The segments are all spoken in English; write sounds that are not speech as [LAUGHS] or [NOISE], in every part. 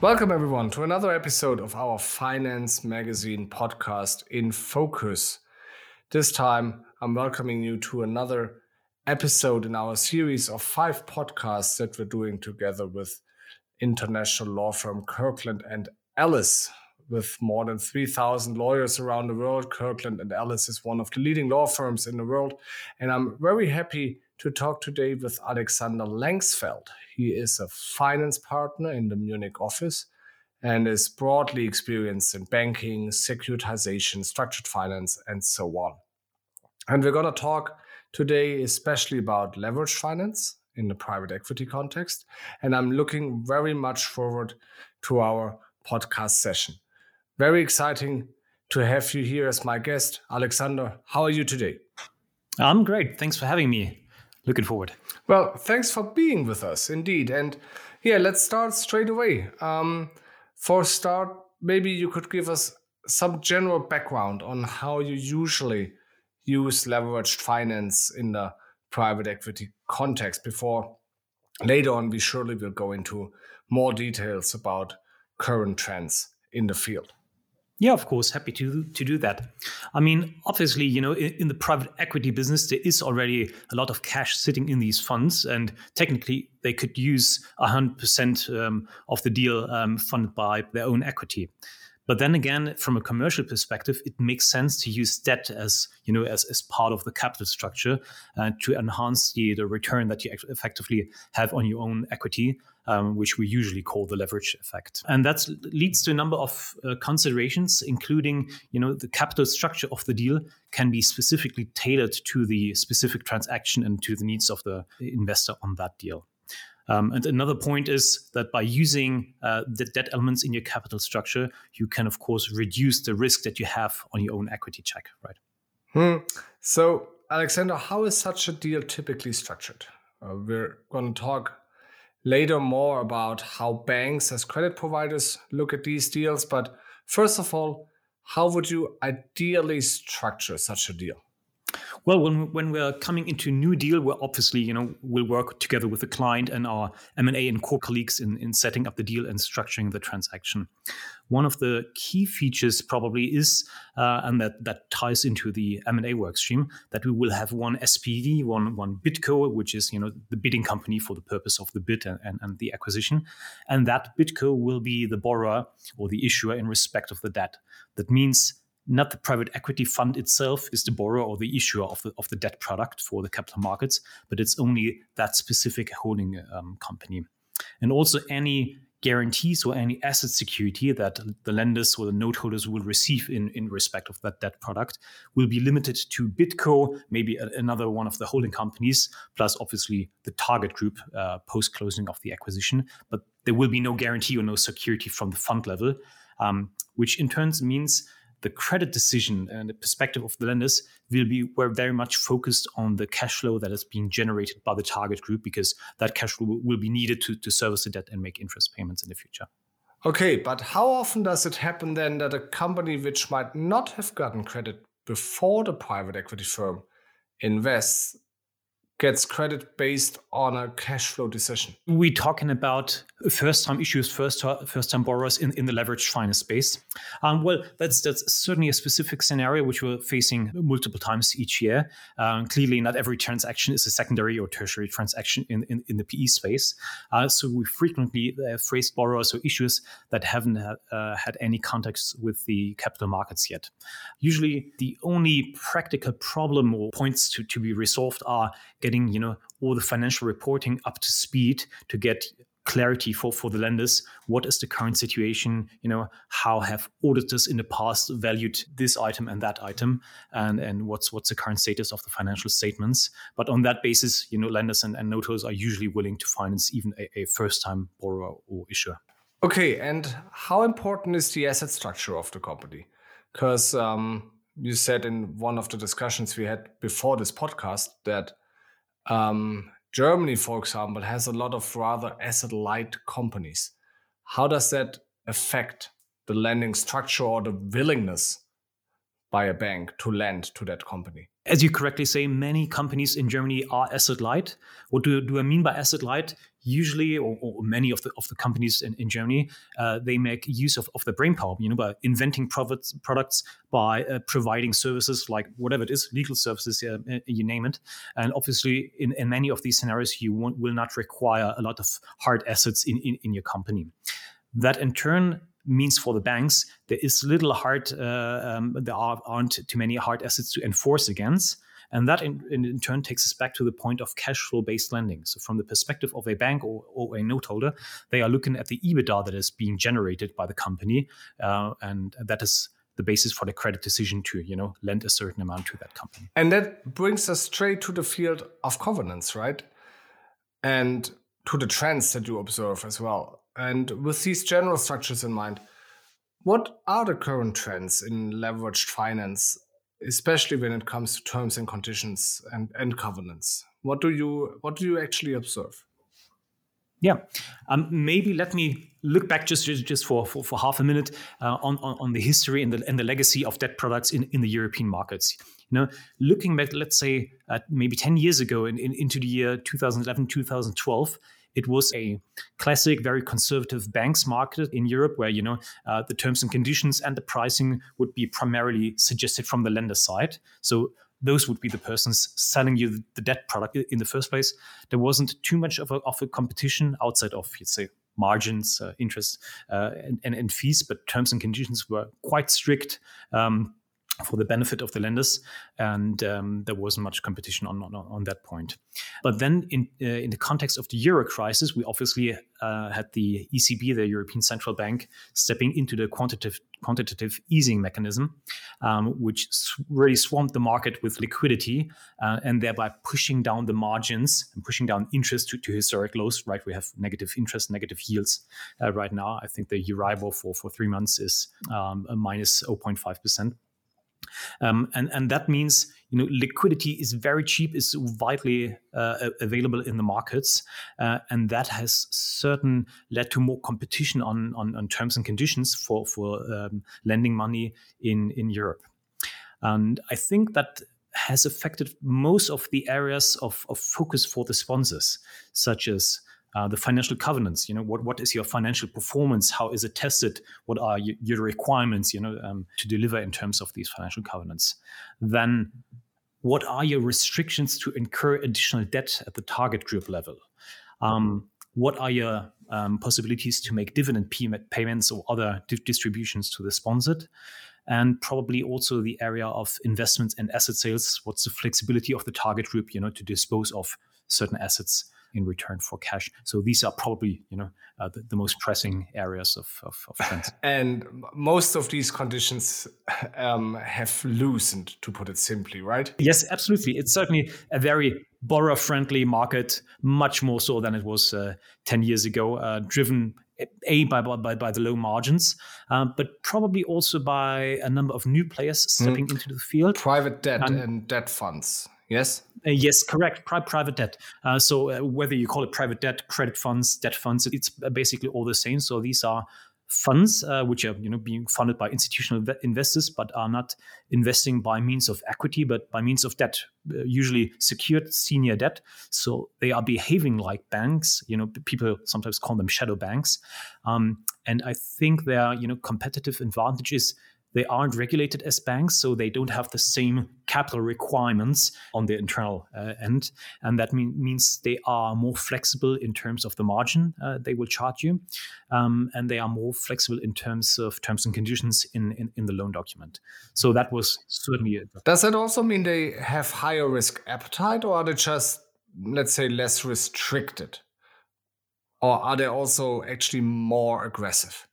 Welcome, everyone, to another episode of our Finance Magazine podcast in focus. This time, I'm welcoming you to another episode in our series of five podcasts that we're doing together with international law firm Kirkland and Ellis. With more than 3,000 lawyers around the world, Kirkland and Ellis is one of the leading law firms in the world. And I'm very happy to talk today with Alexander Lengsfeld. He is a finance partner in the Munich office and is broadly experienced in banking, securitization, structured finance, and so on. And we're going to talk today especially about leverage finance in the private equity context. And I'm looking very much forward to our podcast session. Very exciting to have you here as my guest. Alexander, how are you today? I'm great. Thanks for having me looking forward. Well, thanks for being with us, indeed. And yeah, let's start straight away. Um, for start, maybe you could give us some general background on how you usually use leveraged finance in the private equity context before later on we surely will go into more details about current trends in the field. Yeah, of course, happy to to do that. I mean, obviously, you know, in, in, the private equity business, there is already a lot of cash sitting in these funds, and technically, they could use hundred um, percent of the deal um, funded by their own equity. But then again, from a commercial perspective, it makes sense to use debt as you know as, as part of the capital structure uh, to enhance the, the return that you effectively have on your own equity um, which we usually call the leverage effect. And that leads to a number of uh, considerations, including, you know, the capital structure of the deal can be specifically tailored to the specific transaction and to the needs of the investor on that deal. Um, and another point is that by using uh, the debt elements in your capital structure, you can, of course, reduce the risk that you have on your own equity check, right? Hmm. So, Alexander, how is such a deal typically structured? Uh, we're going to talk later more about how banks as credit providers look at these deals. But first of all, how would you ideally structure such a deal? Well, when, when we're coming into new deal, we're obviously, you know, we'll work together with the client and our M&A and core colleagues in, in setting up the deal and structuring the transaction. One of the key features probably is, uh, and that, that ties into the M&A workstream, that we will have one SPV, one, one BidCo, which is, you know, the bidding company for the purpose of the bid and, and, and the acquisition. And that BidCo will be the borrower or the issuer in respect of the debt. That means not the private equity fund itself is the borrower or the issuer of the of the debt product for the capital markets, but it's only that specific holding um, company. And also any guarantees or any asset security that the lenders or the note holders will receive in, in respect of that debt product will be limited to BidCo, maybe another one of the holding companies, plus obviously the target group uh, post closing of the acquisition. But there will be no guarantee or no security from the fund level, um, which in turn means the credit decision and the perspective of the lenders will be we're very much focused on the cash flow that is being generated by the target group because that cash flow will be needed to, to service the debt and make interest payments in the future. Okay, but how often does it happen then that a company which might not have gotten credit before the private equity firm invests gets credit based on a cash flow decision? We're talking about first time issues, first first time borrowers in, in the leveraged finance space. Um, well, that's that's certainly a specific scenario which we're facing multiple times each year. Um, clearly, not every transaction is a secondary or tertiary transaction in, in, in the PE space. Uh, so we frequently uh, face borrowers or issues that haven't uh, had any contacts with the capital markets yet. Usually, the only practical problem or points to, to be resolved are getting you know all the financial reporting up to speed to get clarity for, for the lenders. What is the current situation? You know how have auditors in the past valued this item and that item? And and what's what's the current status of the financial statements? But on that basis you know lenders and, and notos are usually willing to finance even a, a first time borrower or issuer. Okay and how important is the asset structure of the company? Because um, you said in one of the discussions we had before this podcast that um, Germany, for example, has a lot of rather asset light companies. How does that affect the lending structure or the willingness by a bank to lend to that company? As you correctly say, many companies in Germany are asset light. What do, do I mean by asset light? Usually, or, or many of the of the companies in, in Germany, uh, they make use of, of the brain power, you know, by inventing products, products by uh, providing services like whatever it is, legal services, uh, you name it. And obviously, in, in many of these scenarios, you will not require a lot of hard assets in, in, in your company. That in turn means for the banks there is little hard uh, um, there are, aren't too many hard assets to enforce against. And that in, in, turn takes us back to the point of cash flow based lending. So from the perspective of a bank or, or, a note holder they are looking at the ebitda that is being generated by the company uh, and that is the basis for the credit decision to you know lend a certain amount to that company. And that brings us straight to the field of covenants right? And to the trends that you observe as well and with these general structures in mind, what are the current trends in leveraged finance, especially when it comes to terms and conditions and, and covenants? What do you what do you actually observe? Yeah, um, maybe let me look back just just, for, for, for half a minute uh, on, on, on the history and the and the legacy of debt products in, in the European markets. You know, looking back, let's say uh, maybe ten years ago, in, in, into the year 2011, 2012, it was a classic, very conservative banks market in Europe, where you know uh, the terms and conditions and the pricing would be primarily suggested from the lender side. So those would be the persons selling you the debt product in the first place. There wasn't too much of a, of a competition outside of, let's say, margins, uh, interest, uh, and, and, and, fees, but terms and conditions were quite strict. Um, for the benefit of the lenders, and um, there wasn't much competition on, on, on that point. But then, in uh, in the context of the euro crisis, we obviously uh, had the ECB, the European Central Bank, stepping into the quantitative quantitative easing mechanism, um, which really swamped the market with liquidity uh, and thereby pushing down the margins and pushing down interest to, to historic lows. Right, we have negative interest, negative yields uh, right now. I think the Euribor for for three months is um, a minus 0.5 percent. Um, and and that means you know liquidity is very cheap, is widely uh, available in the markets, uh, and that has certain led to more competition on on, on terms and conditions for for um, lending money in in Europe. And I think that has affected most of the areas of, of focus for the sponsors, such as uh, the financial covenants. You know, what what is your financial performance? How is it tested? What are your, your requirements? You know, um, to deliver in terms of these financial covenants. Then, what are your restrictions to incur additional debt at the target group level? Um, what are your um, possibilities to make dividend payments or other di- distributions to the sponsored? and probably also the area of investments and asset sales. What's the flexibility of the target group, you know, to dispose of certain assets in return for cash. So these are probably you know uh, the, the, most pressing areas of, of, of trends. [LAUGHS] And most of these conditions um, have loosened, to put it simply, right? Yes, absolutely. It's certainly a very borrower friendly market, much more so than it was uh, 10 years ago, uh, driven a by, by by the low margins, uh, but probably also by a number of new players stepping mm. into the field. Private debt and, and debt funds. Yes. Uh, yes, correct. Pri- private debt. Uh, so uh, whether you call it private debt, credit funds, debt funds, it's basically all the same. So these are funds uh, which are you know being funded by institutional investors, but are not investing by means of equity, but by means of debt, uh, usually secured senior debt. So they are behaving like banks. You know, people sometimes call them shadow banks, um, and I think their you know competitive advantages they aren't regulated as banks, so they don't have the same capital requirements on the internal uh, end. And that mean, means they are more flexible in terms of the margin uh, they will charge you. Um, and they are more flexible in terms of terms and conditions in, in, in the loan document. So that was certainly it. Does that also mean they have higher risk appetite, or are they just, let's say, less restricted? Or are they also actually more aggressive?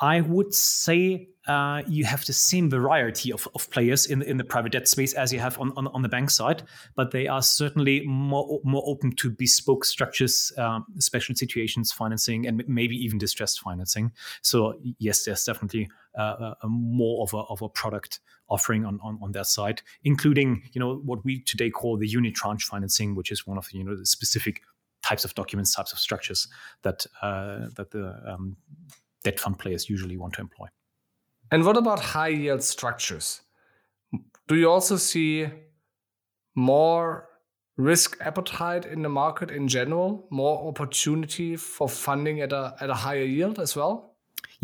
I would say uh, you have the same variety of, of players in, in the private debt space as you have on, on, on the bank side, but they are certainly more, more open to bespoke structures, um, special situations financing, and maybe even distressed financing. So, yes, there's definitely uh, a more of a, of a product offering on, on, on that side, including you know what we today call the unitranche financing, which is one of you know the specific types of documents, types of structures that uh, that the um, debt fund players usually want to employ. And what about high yield structures? do you also see more risk appetite in the market in general, more opportunity for funding at a at a higher yield as well?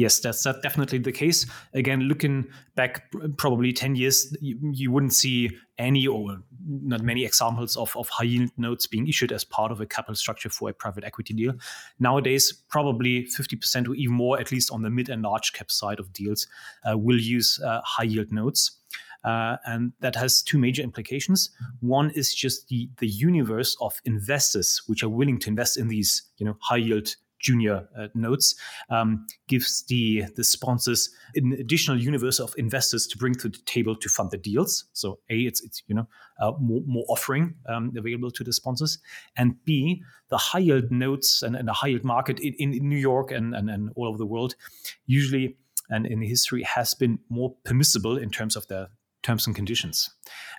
Yes, that's that definitely the case. Again, looking back probably 10 years, you, you, wouldn't see any or not many examples of, of high yield notes being issued as part of a capital structure for a private equity deal. Nowadays, probably 50% or even more, at least on the mid and large cap side of deals, uh, will use uh, high yield notes. Uh, and that has two major implications. One is just the the universe of investors which are willing to invest in these, you know, high yield junior uh, notes um, gives the the sponsors an additional universe of investors to bring to the table to fund the deals. So a it's it's you know uh, more, more offering um, available to the sponsors, and b the high yield notes and, and the high yield market in, in New York and, and and all over the world usually and in history has been more permissible in terms of the terms and conditions.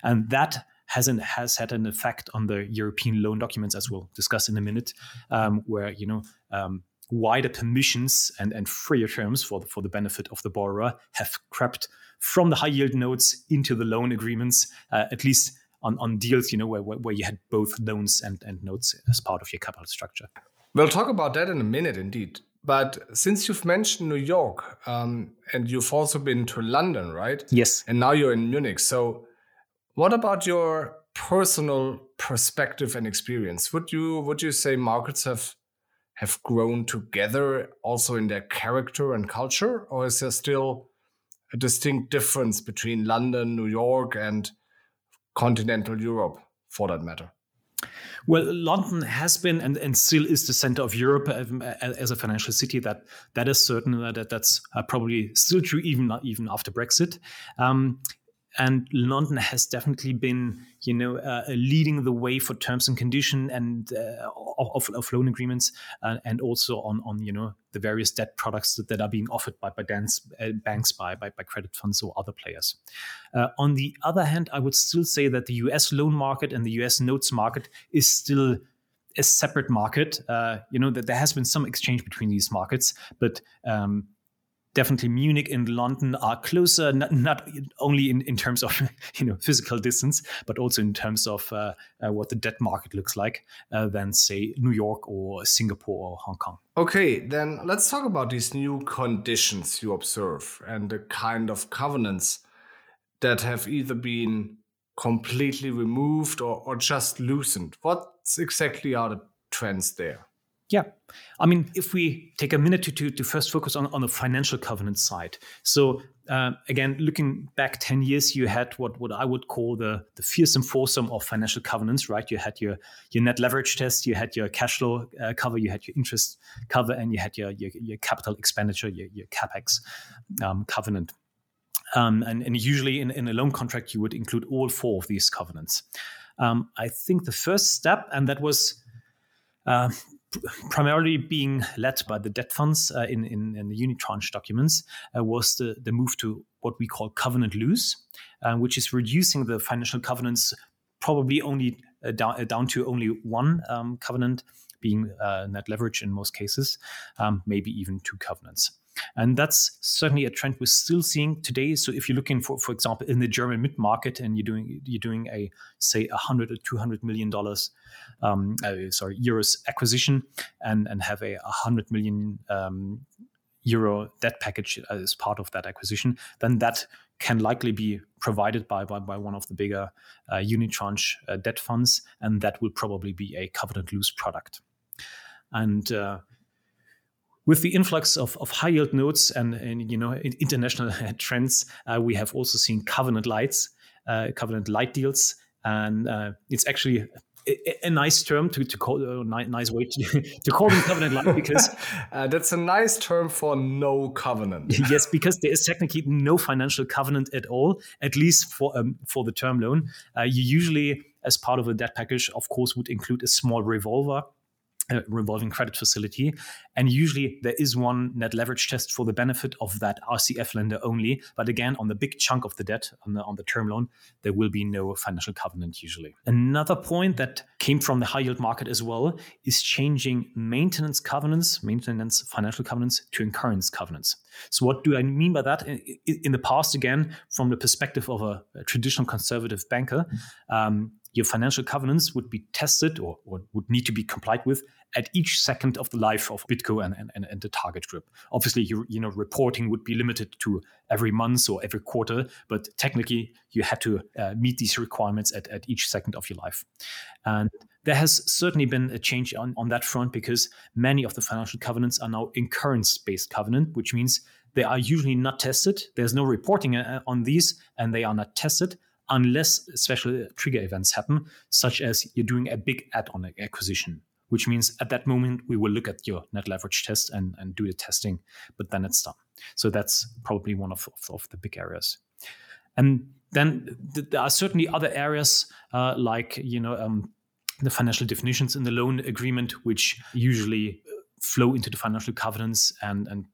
And that has an, has had an effect on the European loan documents, as we'll discuss in a minute, um, where you know um, wider permissions and, and freer terms for the, for the benefit of the borrower have crept from the high yield notes into the loan agreements, uh, at least on, on deals you know where, where you had both loans and, and notes as part of your capital structure. We'll talk about that in a minute, indeed. But since you've mentioned New York um, and you've also been to London, right? Yes. And now you're in Munich. So, what about your personal perspective and experience? Would you would you say markets have have grown together also in their character and culture, or is there still a distinct difference between London, New York, and continental Europe, for that matter? Well, London has been and, and still is the center of Europe um, as a financial city. That that is certain. That that's uh, probably still true even even after Brexit. Um, and London has definitely been, you know, uh, leading the way for terms and condition and uh, of, of, loan agreements, uh, and also on on you know the various debt products that, that are being offered by by dance, uh, banks, by, by, by credit funds or other players. Uh, on the other hand, I would still say that the U.S. loan market and the U.S. notes market is still a separate market. Uh, you know that there has been some exchange between these markets, but um, definitely Munich and London are closer, not, not, only in, in terms of [LAUGHS] you know physical distance, but also in terms of uh, uh, what the debt market looks like uh, than say New York or Singapore or Hong Kong. Okay, then let's talk about these new conditions you observe and the kind of covenants that have either been completely removed or, or just loosened. What exactly are the trends there? Yeah. I mean, if we take a minute to, to, to first focus on, on the financial covenant side. So, uh, again, looking back 10 years, you had what, what I would call the, the fearsome foursome of financial covenants, right? You had your, your net leverage test, you had your cash flow uh, cover, you had your interest cover, and you had your, your, your capital expenditure, your, your capex um, covenant. Um, and, and, usually in, in a loan contract, you would include all four of these covenants. Um, I think the first step, and that was uh, primarily being led by the debt funds uh, in, in, in, the unitranche documents, uh, was the, the move to what we call covenant loose, uh, which is reducing the financial covenants probably only uh, down, uh, down to only one um, covenant, being uh, net leverage in most cases, um, maybe even two covenants. And that's certainly a trend we're still seeing today. So if you're looking for, for example, in the German mid market and you're doing you're doing a say a hundred or two hundred million dollars, um, uh, sorry euros acquisition, and and have a hundred million um, euro debt package as part of that acquisition, then that can likely be provided by by, by one of the bigger uh, unitranche uh, debt funds, and that will probably be a covenant loose product. And uh, with the influx of, of high yield notes and, and you know international [LAUGHS] trends, uh, we have also seen covenant lights, uh, covenant light deals, and uh, it's actually a, a, nice term to, to call a uh, nice way to, [LAUGHS] to call them covenant light because [LAUGHS] uh, that's a nice term for no covenant. yes, because there is technically no financial covenant at all, at least for um, for the term loan. Uh, you usually, as part of a debt package, of course, would include a small revolver revolving credit facility. And usually there is one net leverage test for the benefit of that RCF lender only. But again, on the big chunk of the debt, on the, on the term loan, there will be no financial covenant usually. Another point that came from the high yield market as well is changing maintenance covenants, maintenance financial covenants to incurrence covenants. So, what do I mean by that? In, the past, again, from the perspective of a, a traditional conservative banker, um, your financial covenants would be tested or, or, would need to be complied with at each second of the life of BidCo and, and, and the target group. Obviously, you, you know, reporting would be limited to every month or every quarter, but technically you had to uh, meet these requirements at, at each second of your life. And there has certainly been a change on, on that front because many of the financial covenants are now incurrence based covenant, which means they are usually not tested. There's no reporting uh, on these and they are not tested unless special trigger events happen, such as you're doing a big add on acquisition, which means at that moment we will look at your net leverage test and, and do the testing, but then it's done. So that's probably one of, of, of the big areas. And then th- there are certainly other areas uh, like, you know, um, the financial definitions in the loan agreement, which usually flow into the financial covenants and, and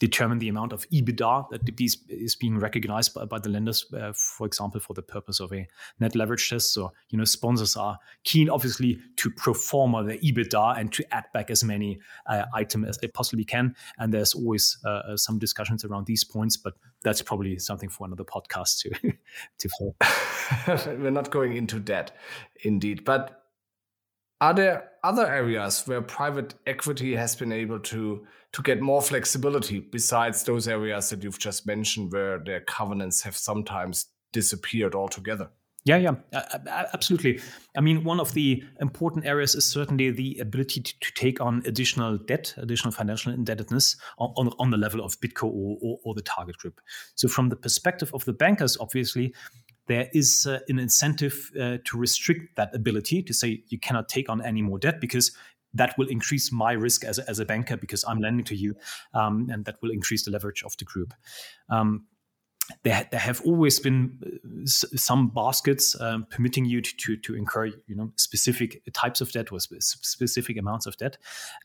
determine the amount of EBITDA that is being recognized by, by the lenders, uh, for example, for the purpose of a net leverage test. So, you know, sponsors are keen, obviously, to perform the EBITDA and to add back as many uh, items as they possibly can. And there's always uh, uh some discussions around these points, but that's probably something for another podcast to [LAUGHS] to follow. [LAUGHS] We're not going into that, indeed, but are there other areas where private equity has been able to to get more flexibility besides those areas that you've just mentioned where their covenants have sometimes disappeared altogether? Yeah, yeah, absolutely. I mean, one of the important areas is certainly the ability to, to take on additional debt, additional financial indebtedness on, on, the level of BidCo or, or, or, the target group. So, from the perspective of the bankers, obviously, there is uh, an incentive uh, to restrict that ability to say you cannot take on any more debt because that will increase my risk as a, as a banker because I'm lending to you, um, and that will increase the leverage of the group. Um, there, there have always been uh, some baskets um, permitting you to, to, to incur you know specific types of debt or specific amounts of debt.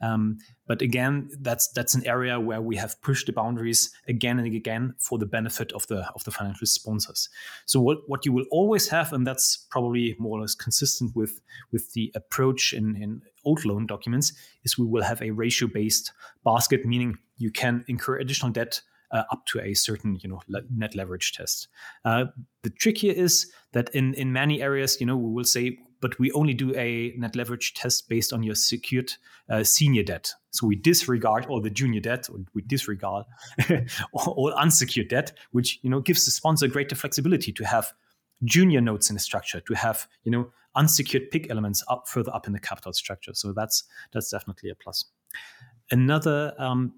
Um, but again that's that's an area where we have pushed the boundaries again and again for the benefit of the of the financial sponsors. So what, what you will always have and that's probably more or less consistent with with the approach in, in old loan documents is we will have a ratio based basket meaning you can incur additional debt uh, up to a certain you know le- net leverage test. Uh, the trick here is that in in many areas, you know, we will say, but we only do a net leverage test based on your secured uh, senior debt. So we disregard all the junior debt, or we disregard [LAUGHS] all unsecured debt, which you know gives the sponsor greater flexibility to have junior notes in the structure, to have you know unsecured PIK elements up further up in the capital structure. So that's that's definitely a plus. Another um,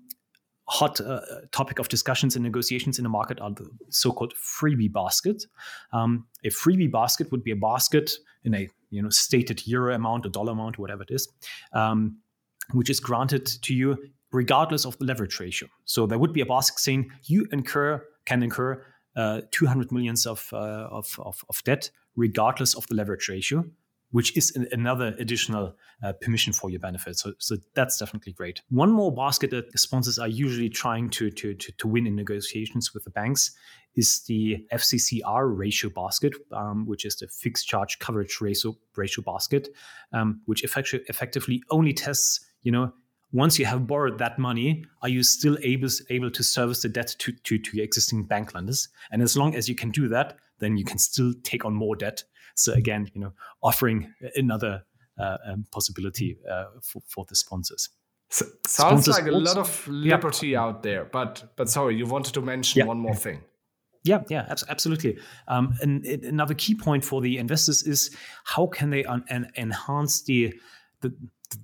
hot uh, topic of discussions and negotiations in the market are the so-called freebie basket. Um, a freebie basket would be a basket in a you know stated euro amount or dollar amount, whatever it is, um, which is granted to you regardless of the leverage ratio. So there would be a basket saying you incur can incur uh, 200 millions of, uh, of, of, of debt regardless of the leverage ratio which is an, another additional uh, permission for your benefit. So, so that's definitely great. One more basket that sponsors are usually trying to, to, to, to win in negotiations with the banks is the FCCR ratio basket, um, which is the fixed charge coverage ratio, ratio basket, um, which effectu- effectively only tests, you know, once you have borrowed that money, are you still able, able to service the debt to, to, to your existing bank lenders? And as long as you can do that, then you can still take on more debt so again, you know, offering another uh, um, possibility uh, for, for the sponsors. So, sounds sponsors like a also, lot of liberty yeah. out there, but but sorry, you wanted to mention yeah. one more thing. Yeah, yeah, absolutely. Um, and another key point for the investors is how can they un- enhance the, the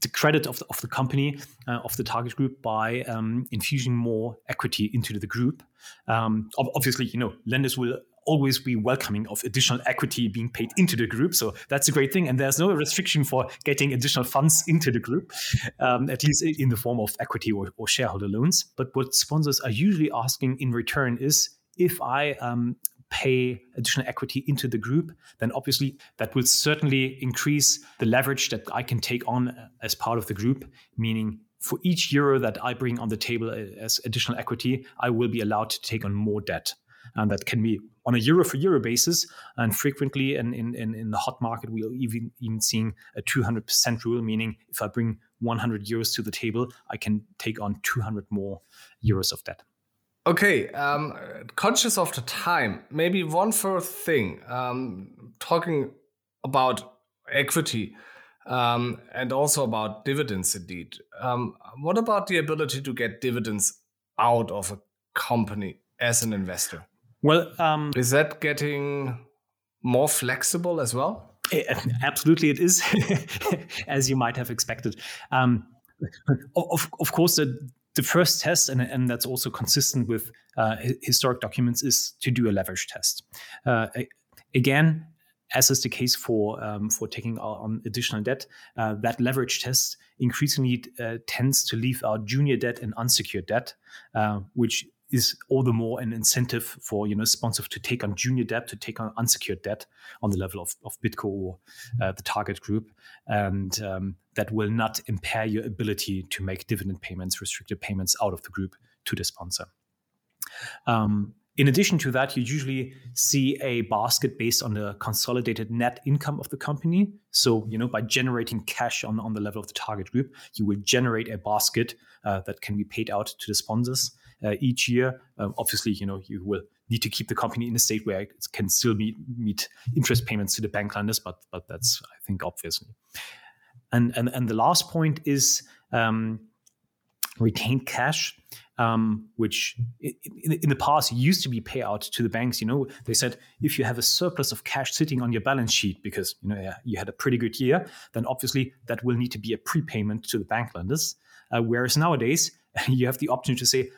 the credit of the, of the company uh, of the target group by um, infusing more equity into the group. Um, obviously, you know, lenders will always be welcoming of additional equity being paid into the group. So that's a great thing. And there's no restriction for getting additional funds into the group, um, at least in the form of equity or, or, shareholder loans. But what sponsors are usually asking in return is if I um, pay additional equity into the group, then obviously that will certainly increase the leverage that I can take on as part of the group, meaning for each euro that I bring on the table as additional equity, I will be allowed to take on more debt. And that can be on a euro for euro basis. And frequently in, in, in the hot market, we're even, even seeing a 200% rule, meaning if I bring 100 euros to the table, I can take on 200 more euros of debt. Okay, um, conscious of the time, maybe one first thing, um, talking about equity um, and also about dividends indeed. Um, what about the ability to get dividends out of a company as an investor? Well, um, is that getting more flexible as well? Eh, absolutely, it is, [LAUGHS] as you might have expected. Um, of, of course, the, the first test, and, and that's also consistent with uh, historic documents, is to do a leverage test. Uh, again, as is the case for um, for taking on additional debt, uh, that leverage test increasingly uh, tends to leave out junior debt and unsecured debt, uh, which is all the more an incentive for you know sponsors to take on junior debt, to take on unsecured debt on the level of, of BidCo or uh, the target group, and um, that will not impair your ability to make dividend payments, restricted payments out of the group to the sponsor. Um, in addition to that, you usually see a basket based on the consolidated net income of the company. So, you know, by generating cash on, on the level of the target group, you will generate a basket uh, that can be paid out to the sponsors uh, each year. Um, obviously, you know, you will need to keep the company in a state where it can still meet, meet interest payments to the bank lenders, but but that's I think obviously. And and and the last point is um, retained cash um, which in, the past used to be payout to the banks. You know, they said if you have a surplus of cash sitting on your balance sheet because you know you had a pretty good year, then obviously that will need to be a prepayment to the bank lenders. Uh, whereas nowadays [LAUGHS] you have the option to say.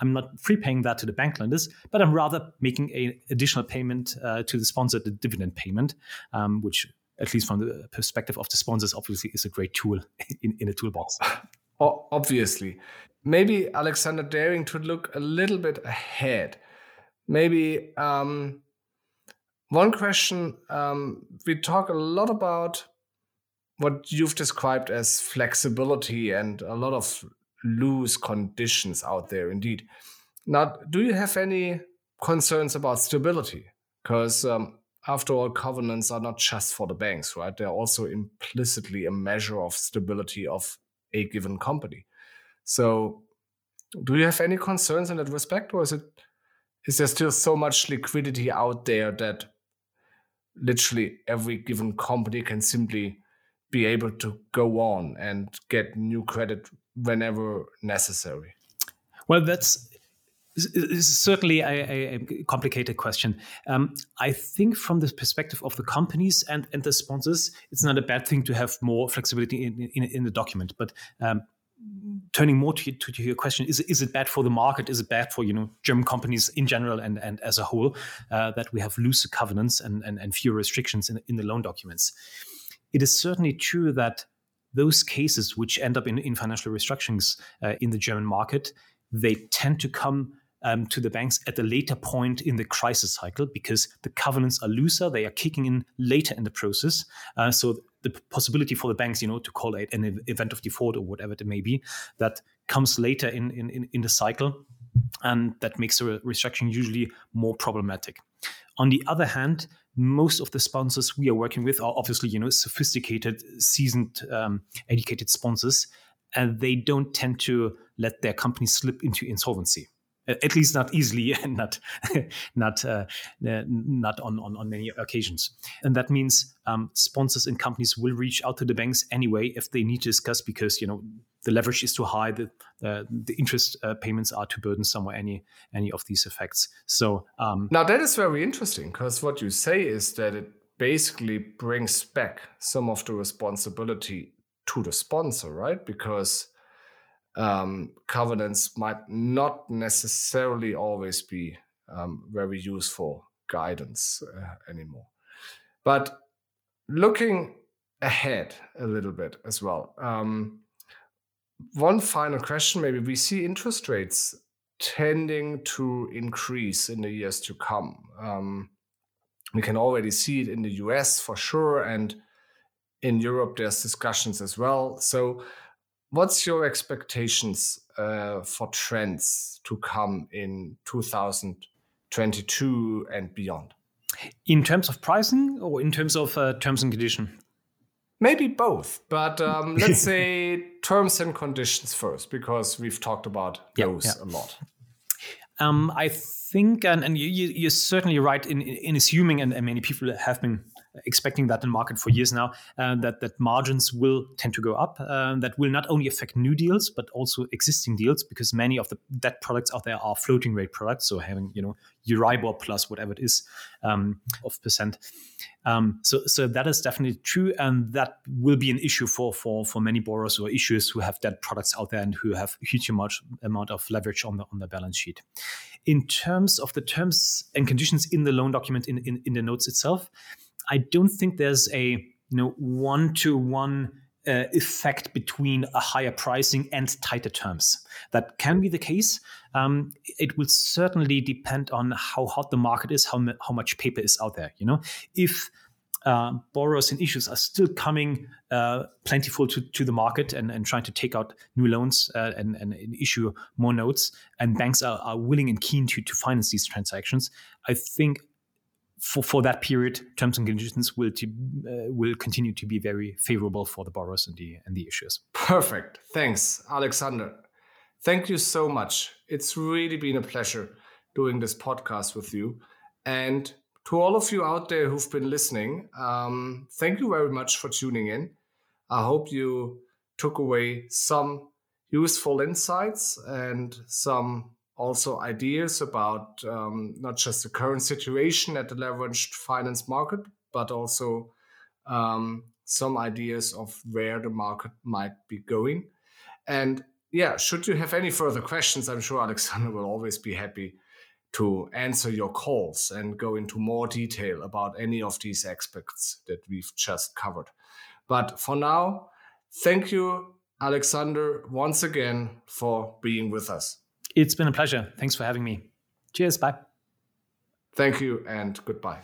I'm not prepaying that to the bank lenders, but I'm rather making an additional payment uh, to the sponsor, the dividend payment, um, which, at least from the perspective of the sponsors, obviously is a great tool [LAUGHS] in, in a toolbox. Obviously maybe Alexander daring to look a little bit ahead. Maybe um, one question um, we talk a lot about what you've described as flexibility and a lot of loose conditions out there, indeed. Now, do you have any concerns about stability? Because um, after all, covenants are not just for the banks, right? They're also implicitly a measure of stability of a given company. So, do you have any concerns in that respect, or is it is there still so much liquidity out there that literally every given company can simply be able to go on and get new credit whenever necessary? Well, that's is certainly a, a, complicated question. Um, I think from the perspective of the companies and, and the sponsors, it's not a bad thing to have more flexibility in, in, in the document. But um, turning more to, to, to, your question, is, is it bad for the market? Is it bad for you know German companies in general and, and as a whole uh, that we have looser covenants and, and, and fewer restrictions in, in the loan documents? It is certainly true that those cases which end up in, in financial restructurings uh, in the German market, they tend to come um, to the banks at a later point in the crisis cycle because the covenants are looser, they are kicking in later in the process. Uh, so the possibility for the banks, you know, to call it an event of default or whatever it may be, that comes later in, in, in the cycle. And that makes the restructuring usually more problematic. On the other hand, most of the sponsors we are working with are obviously, you know, sophisticated, seasoned, um, educated sponsors, and they don't tend to let their company slip into insolvency at least not easily [LAUGHS] and not [LAUGHS] not uh, not on, on, on many occasions. And that means um, sponsors and companies will reach out to the banks anyway if they need to discuss because you know the leverage is too high the uh, the interest uh, payments are too burdensome or any any of these effects. So um, now that is very interesting because what you say is that it basically brings back some of the responsibility to the sponsor right? Because um, covenants might not necessarily always be um, very useful guidance uh, anymore. But looking ahead a little bit as well, um, one final question maybe we see interest rates tending to increase in the years to come. Um, we can already see it in the US for sure, and in Europe there's discussions as well. So, what's your expectations uh, for trends to come in 2022 and beyond? In terms of pricing or in terms of uh, terms and conditions? Maybe both, but um, [LAUGHS] let's say terms and conditions first, because we've talked about those yeah. a lot. Um, I think, and, and you, are certainly right in, in assuming, and, and, many people have been expecting that in market for years now, uh, that that margins will tend to go up. Uh, that will not only affect new deals but also existing deals because many of the debt products out there are floating rate products, so having you know Euribor plus whatever it is um, of percent. Um, so so that is definitely true, and that will be an issue for for for many borrowers or issuers who have debt products out there and who have huge amount amount of leverage on the on the balance sheet. In terms of the terms and conditions in the loan document in, in, in the notes itself, I don't think there's a you know one to one effect between a higher pricing and tighter terms. That can be the case. Um, it will certainly depend on how hot the market is, how, how much paper is out there. You know, if uh, borrowers and issues are still coming uh, plentiful to, to the market and, and trying to take out new loans uh, and, and, issue more notes, and banks are, are willing and keen to, to finance these transactions. I think for, for that period, terms and conditions will to, uh, will continue to be very favorable for the borrowers and the and the issuers. Perfect. Thanks, Alexander. Thank you so much. It's really been a pleasure doing this podcast with you. And to all of you out there who've been listening, um, thank you very much for tuning in. I hope you took away some useful insights and some also ideas about um, not just the current situation at the leveraged finance market, but also um, some ideas of where the market might be going. And yeah, should you have any further questions, I'm sure Alexander will always be happy to answer your calls and go into more detail about any of these aspects that we've just covered. But for now, thank you, Alexander, once again for being with us. It's been a pleasure. Thanks for having me. Cheers. Bye. Thank you and goodbye.